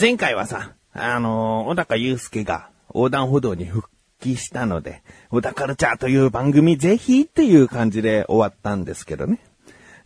前回はさ、あのー小高祐介が横断歩道に復帰したので、小高カルチャーという番組ぜひっていう感じで終わったんですけどね。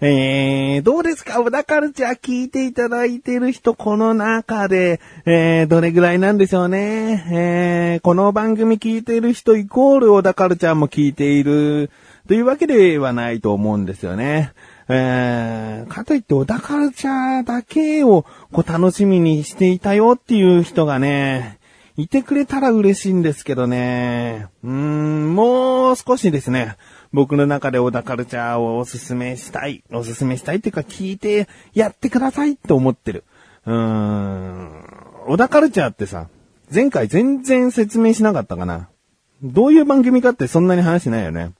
えー、どうですか？小田カルチャー聞いていただいてる人、この中で、えー、どれぐらいなんでしょうね？えー、この番組聞いてる人イコール小田カルチャーも聞いているというわけではないと思うんですよね。えー、かといって小田カルチャーだけをこう楽しみにしていたよっていう人がね、いてくれたら嬉しいんですけどね。うーん、もう少しですね。僕の中で小田カルチャーをおすすめしたい。おすすめしたいっていうか聞いてやってくださいって思ってる。うーん。小田カルチャーってさ、前回全然説明しなかったかな。どういう番組かってそんなに話しないよね。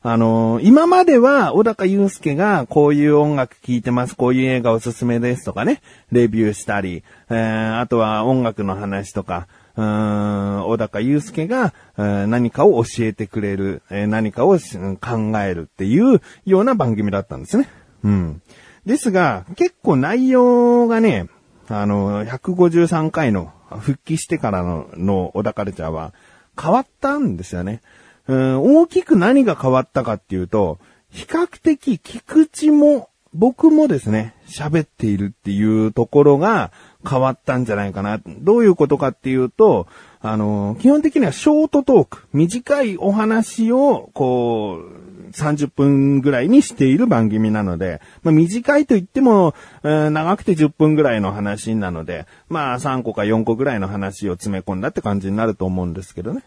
あのー今までは、小高祐介がこういう音楽聴いてます、こういう映画おすすめですとかね、レビューしたり、えー、あとは音楽の話とか、うーん、小高祐介が、えー何かを教えてくれる、えー何かを考えるっていうような番組だったんですね。うん。ですが、結構内容がね、あの、153回の復帰してからの、の小田カルチャーは変わったんですよね。うん、大きく何が変わったかっていうと、比較的聞く口も、僕もですね、喋っているっていうところが変わったんじゃないかな。どういうことかっていうと、あの、基本的にはショートトーク、短いお話を、こう、30分ぐらいにしている番組なので、まあ、短いと言っても、えー長くて10分ぐらいの話なので、まあ3個か4個ぐらいの話を詰め込んだって感じになると思うんですけどね。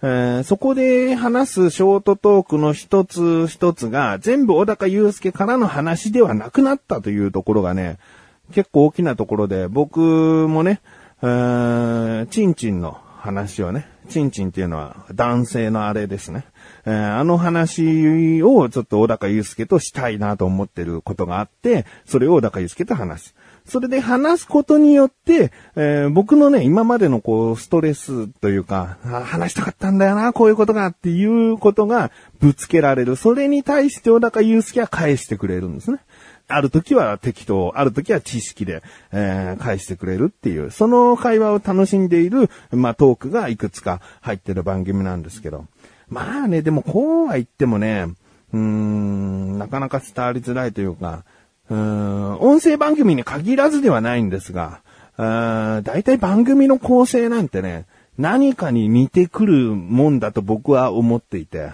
えーそこで話すショートトークの一つ一つが全部小高祐介からの話ではなくなったというところがね、結構大きなところで、僕もね、えーチンチンの話をね、チンチンっていうのは男性のあれですね。えーあの話をちょっと小高祐介としたいなと思ってることがあって、それを小高祐介と話す。それで話すことによって、えー僕のね、今までのこう、ストレスというか、話したかったんだよな、こういうことがっていうことがぶつけられる。それに対して小高祐介は返してくれるんですね。ある時は適当、ある時は知識で、えー返してくれるっていう、その会話を楽しんでいる、まあ、トークがいくつか入ってる番組なんですけど。まあね、でもこうは言ってもね、うーん、なかなか伝わりづらいというか、音声番組に限らずではないんですが、大体番組の構成なんてね、何かに似てくるもんだと僕は思っていて、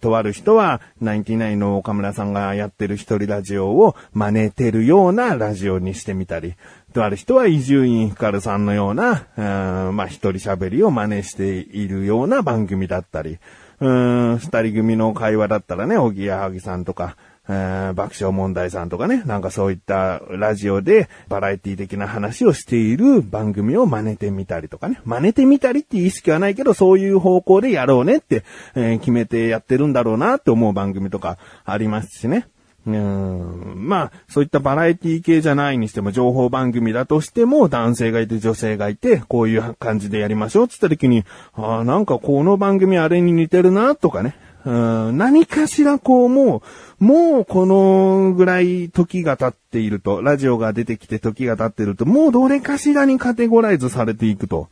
とある人は、ナインティナインの岡村さんがやってる一人ラジオを真似てるようなラジオにしてみたり、とある人は伊集院光さんのような、うまあ一人喋りを真似しているような番組だったり、二人組の会話だったらね、おぎやはぎさんとか、え爆笑問題さんとかね、なんかそういったラジオでバラエティ的な話をしている番組を真似てみたりとかね。真似てみたりっていう意識はないけど、そういう方向でやろうねって、えー決めてやってるんだろうなって思う番組とかありますしね。うんまあ、そういったバラエティ系じゃないにしても、情報番組だとしても、男性がいて女性がいて、こういう感じでやりましょうって言った時に、ああ、なんかこの番組あれに似てるな、とかね。うん。何かしらこうもう、もうこのぐらい時が経っていると、ラジオが出てきて時が経っていると、もうどれかしらにカテゴライズされていくと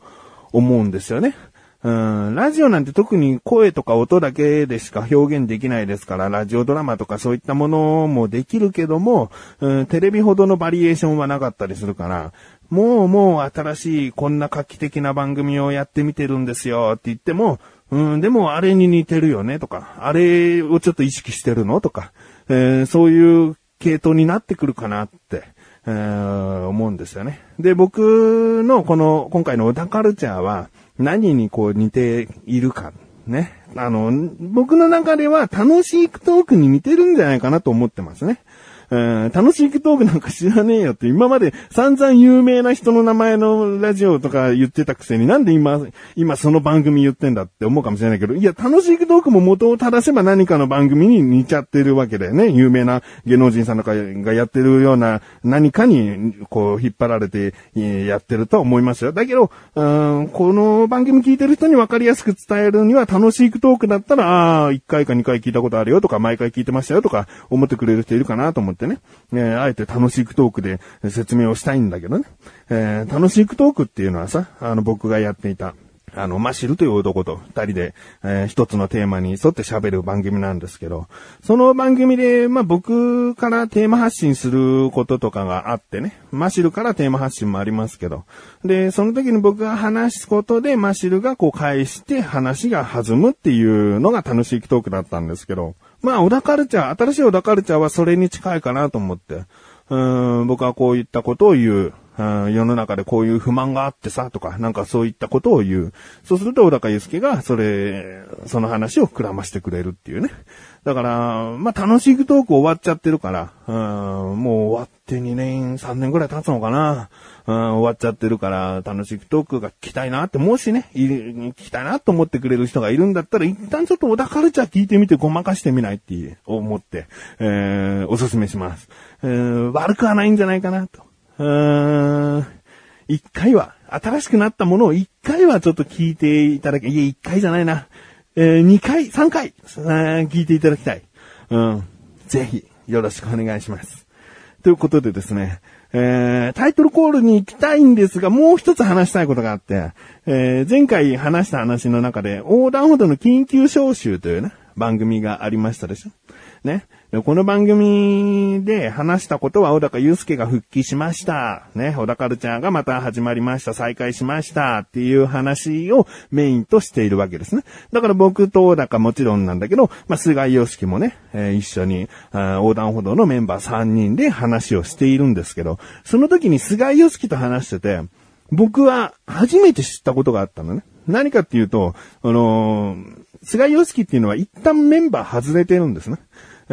思うんですよね。うん、ラジオなんて特に声とか音だけでしか表現できないですから、ラジオドラマとかそういったものもできるけども、うん、テレビほどのバリエーションはなかったりするから、もうもう新しいこんな画期的な番組をやってみてるんですよって言っても、うん、でもあれに似てるよねとか、あれをちょっと意識してるのとか、えーそういう系統になってくるかなって、えー思うんですよね。で、僕のこの今回の小田カルチャーは何にこう似ているか、ね。あの、僕の中では楽しいトークに似てるんじゃないかなと思ってますね。うん楽しいトークなんか知らねえよって今まで散々有名な人の名前のラジオとか言ってたくせになんで今、今その番組言ってんだって思うかもしれないけど、いや、楽しいトークも元を正せば何かの番組に似ちゃってるわけだよね。有名な芸能人さんとかがやってるような何かにこう引っ張られてやってると思いますよ。だけど、うんこの番組聞いてる人に分かりやすく伝えるには楽しいトークだったら、ああ、1回か2回聞いたことあるよとか、毎回聞いてましたよとか思ってくれる人いるかなと思って。ってね、えー、あえて楽しくトークで説明をしたいんだけどね、えー、楽しくトークっていうのはさ、あの僕がやっていた、あの、マシルという男と二人で、えー、一つのテーマに沿って喋る番組なんですけど、その番組で、まあ、僕からテーマ発信することとかがあってね、マシルからテーマ発信もありますけど、で、その時に僕が話すことで、マシルがこう返して話が弾むっていうのが楽しいトークだったんですけど、まあ、小田カルチャー、新しい小田カルチャーはそれに近いかなと思って、うん僕はこういったことを言う。世の中でこういう不満があってさ、とか、なんかそういったことを言う。そうすると、小高祐介が、それ、その話を膨らましてくれるっていうね。だから、まあ、楽しいトーク終わっちゃってるから、うん、もう終わって2年、3年ぐらい経つのかな。うん、終わっちゃってるから、楽しいトークが聞きたいなって、もしね、聞きたいなと思ってくれる人がいるんだったら、一旦ちょっと小田カルチャー聞いてみてごまかしてみないって思って、えー、おすすめします。えー、悪くはないんじゃないかなと。うーん、一回は、新しくなったものを一回はちょっと聞いていただけ、いや、一回じゃないな。えー、二回、三回、聞いていただきたい。うん。ぜひ、よろしくお願いします。ということでですね、えー、タイトルコールに行きたいんですが、もう一つ話したいことがあって、えー、前回話した話の中で、横断歩道の緊急招集というね、番組がありましたでしょ。ね。この番組で話したことは小高祐介が復帰しました。ね。小高ルチャーがまた始まりました。再開しました。っていう話をメインとしているわけですね。だから僕と小高もちろんなんだけど、まあ、菅井祐介もね、えー、一緒に横断歩道のメンバー3人で話をしているんですけど、その時に菅井祐介と話してて、僕は初めて知ったことがあったのね。何かっていうと、あのー、菅井祐介っていうのは一旦メンバー外れてるんですね。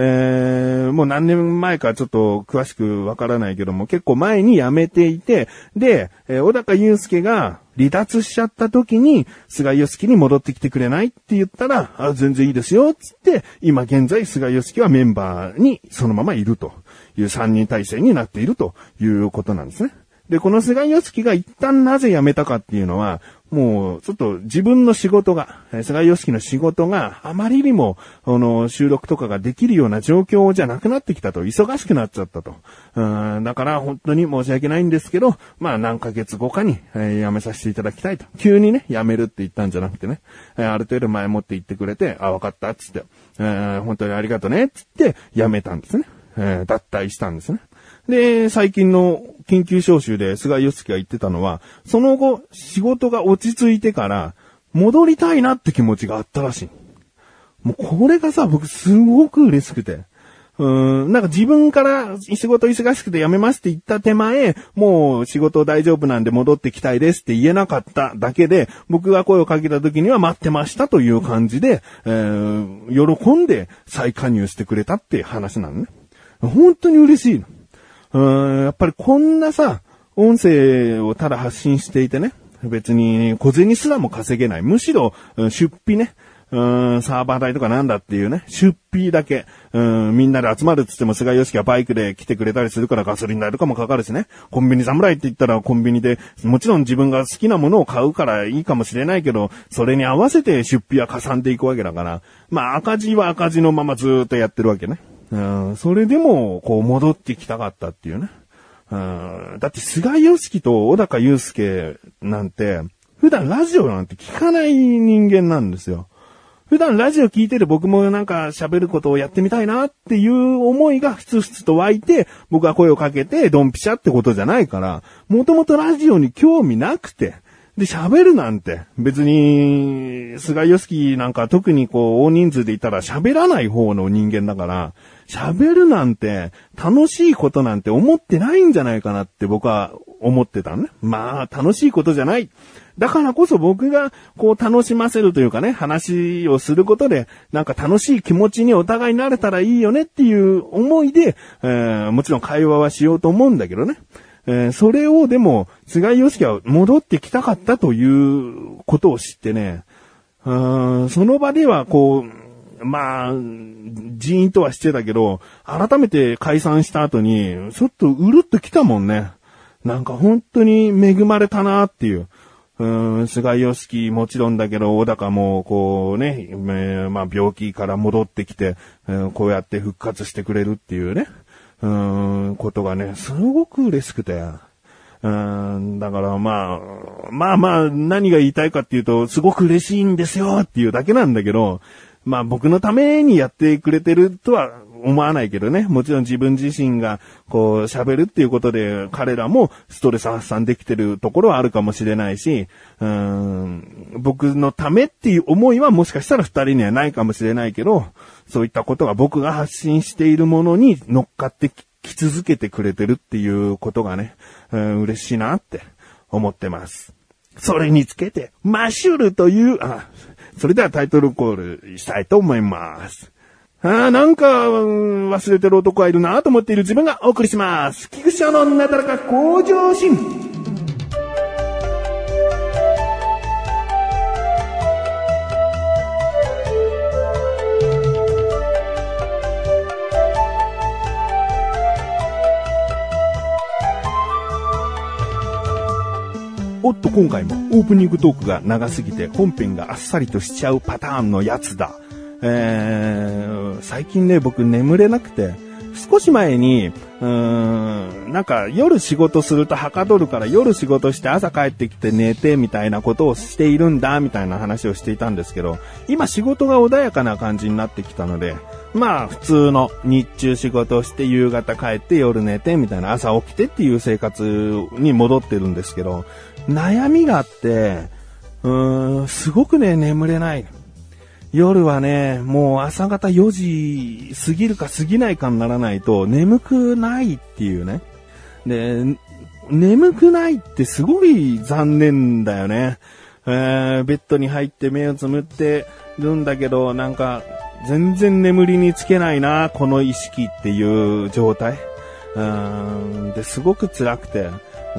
えー、もう何年前かちょっと詳しくわからないけども、結構前に辞めていて、で、えー、小高祐介が離脱しちゃった時に、菅義介に戻ってきてくれないって言ったら、あ、全然いいですよ、つって、今現在菅義介はメンバーにそのままいるという3人体制になっているということなんですね。で、この菅義介が一旦なぜ辞めたかっていうのは、もう、ちょっと自分の仕事が、菅義樹の仕事があまりにも、あの、収録とかができるような状況じゃなくなってきたと、忙しくなっちゃったと。うん、だから本当に申し訳ないんですけど、まあ何ヶ月後かに、えー、辞めさせていただきたいと。急にね、辞めるって言ったんじゃなくてね、えー、ある程度前もって言ってくれて、あ、わかった、つって、えー、本当にありがとね、つって辞めたんですね。えー、脱退したんですね。で、最近の緊急招集で菅義樹が言ってたのは、その後、仕事が落ち着いてから、戻りたいなって気持ちがあったらしい。もうこれがさ、僕すごく嬉しくて。うん、なんか自分から仕事忙しくて辞めますって言った手前、もう仕事大丈夫なんで戻ってきたいですって言えなかっただけで、僕が声をかけた時には待ってましたという感じで、えー、喜んで再加入してくれたっていう話なのね。本当に嬉しいの。うーん、やっぱりこんなさ、音声をただ発信していてね、別に小銭すらも稼げない。むしろ、出費ね、うん、サーバー代とかなんだっていうね、出費だけ、うん、みんなで集まるっつっても菅義樹はバイクで来てくれたりするからガソリン代とかもかかるしね。コンビニ侍って言ったらコンビニで、もちろん自分が好きなものを買うからいいかもしれないけど、それに合わせて出費はかさんでいくわけだから、まあ赤字は赤字のままずっとやってるわけね。うん、それでも、こう、戻ってきたかったっていうね。うん、だって、菅義樹と小高祐介なんて、普段ラジオなんて聞かない人間なんですよ。普段ラジオ聞いてて僕もなんか喋ることをやってみたいなっていう思いがふつふつと湧いて、僕が声をかけてドンピシャってことじゃないから、もともとラジオに興味なくて、で、喋るなんて、別に、菅義樹なんか特にこう、大人数でいたら喋らない方の人間だから、喋るなんて、楽しいことなんて思ってないんじゃないかなって僕は思ってたのね。まあ、楽しいことじゃない。だからこそ僕がこう楽しませるというかね、話をすることで、なんか楽しい気持ちにお互いなれたらいいよねっていう思いで、えー、もちろん会話はしようと思うんだけどね。えー、それをでも、菅井良樹は戻ってきたかったということを知ってね、うんその場ではこう、まあ、ジーンとはしてたけど、改めて解散した後に、ちょっとうるっと来たもんね。なんか本当に恵まれたなっていう。うん、菅義樹もちろんだけど、小高も、こうね、えー、まあ病気から戻ってきて、えー、こうやって復活してくれるっていうね。うーん、ことがね、すごく嬉しくて。うん、だからまあ、まあまあ、何が言いたいかっていうと、すごく嬉しいんですよっていうだけなんだけど、まあ僕のためにやってくれてるとは思わないけどね。もちろん自分自身がこう喋るっていうことで彼らもストレス発散できてるところはあるかもしれないし、うーん僕のためっていう思いはもしかしたら二人にはないかもしれないけど、そういったことが僕が発信しているものに乗っかってき続けてくれてるっていうことがね、うん嬉しいなって思ってます。それにつけて、マシュルという、あ、それではタイトルコールしたいと思います。ああ、なんか、うん忘れてる男がいるなと思っている自分がお送りします。菊池のなだらか向上心。おっと、今回もオープニングトークが長すぎて本編があっさりとしちゃうパターンのやつだ。えー、最近ね、僕眠れなくて、少し前に、うーん、なんか夜仕事するとはかどるから夜仕事して朝帰ってきて寝てみたいなことをしているんだみたいな話をしていたんですけど、今仕事が穏やかな感じになってきたので、まあ普通の日中仕事をして夕方帰って夜寝てみたいな朝起きてっていう生活に戻ってるんですけど、悩みがあって、うーん、すごくね、眠れない。夜はね、もう朝方4時過ぎるか過ぎないかにならないと眠くないっていうね。で、眠くないってすごい残念だよね。えーベッドに入って目をつむってるんだけど、なんか全然眠りにつけないな、この意識っていう状態。うんで、すごく辛くて、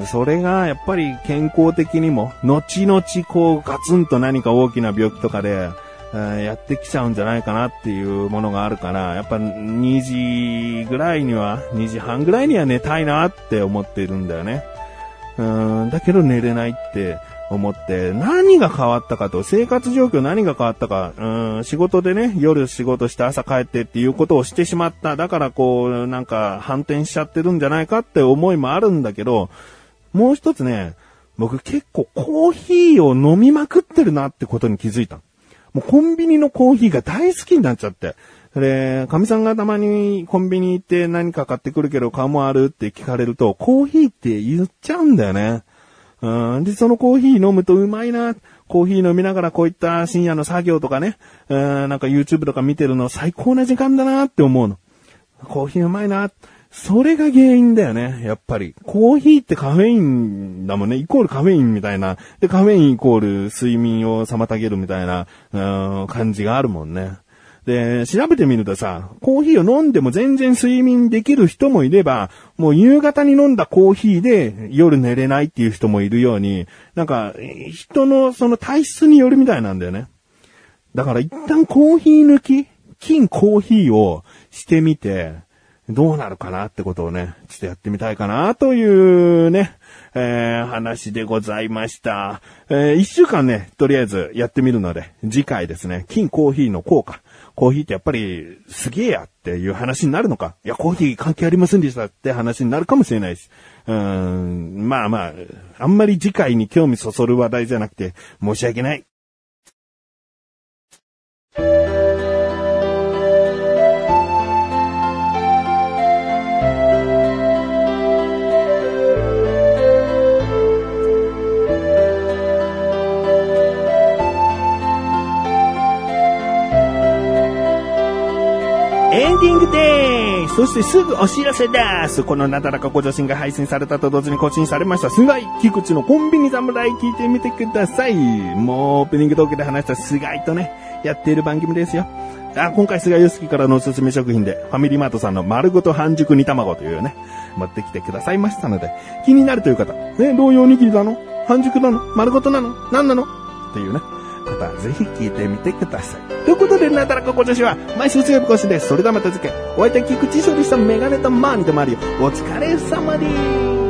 それがやっぱり健康的にも、後々こうガツンと何か大きな病気とかで、やってきちゃうんじゃないかなっていうものがあるから、やっぱ2時ぐらいには、2時半ぐらいには寝たいなって思っているんだよね。うん、だけど寝れないって思って、何が変わったかと、生活状況何が変わったか、うん、仕事でね、夜仕事して朝帰ってっていうことをしてしまった。だからこう、なんか反転しちゃってるんじゃないかって思いもあるんだけど、もう一つね、僕結構コーヒーを飲みまくってるなってことに気づいた。もうコンビニのコーヒーが大好きになっちゃって。で、神さんがたまにコンビニ行って何か買ってくるけど買うもあるって聞かれると、コーヒーって言っちゃうんだよね。うん、で、そのコーヒー飲むとうまいな。コーヒー飲みながらこういった深夜の作業とかね、うん、なんか YouTube とか見てるの最高な時間だなって思うの。コーヒーうまいな。それが原因だよね、やっぱり。コーヒーってカフェインだもんね。イコールカフェインみたいな。で、カフェインイコール睡眠を妨げるみたいな、うん、感じがあるもんね。で、調べてみるとさ、コーヒーを飲んでも全然睡眠できる人もいれば、もう夕方に飲んだコーヒーで夜寝れないっていう人もいるように、なんか、人のその体質によるみたいなんだよね。だから一旦コーヒー抜き、金コーヒーをしてみて、どうなるかなってことをね、ちょっとやってみたいかなというね、えー、話でございました。えー、一週間ね、とりあえずやってみるので、次回ですね、金コーヒーの効果。コーヒーってやっぱりすげえやっていう話になるのか？いや、コーヒー関係ありませんでしたって話になるかもしれないし。うーん、まあまあ、あんまり次回に興味そそる話題じゃなくて、申し訳ない。そしてすぐお知らせですこのなだらかご女子が配信されたと同時に更新されました、菅井菊池のコンビニ侍聞いてみてください。もうオープニングトークで話した菅井とね、やっている番組ですよ。あ今回菅井良樹からのおすすめ食品で、ファミリーマートさんの丸ごと半熟煮卵というね、持ってきてくださいましたので、気になるという方、え、どういうおにぎりなの？半熟なの？丸ごとなの？何なの？っていうね。方はぜひ聞いてみてください。ということで、なだらか今年は毎週水曜日更新です。それではまた次回、お相手は菊池勝利したメガネとマーニとマリオ、お疲れ様です。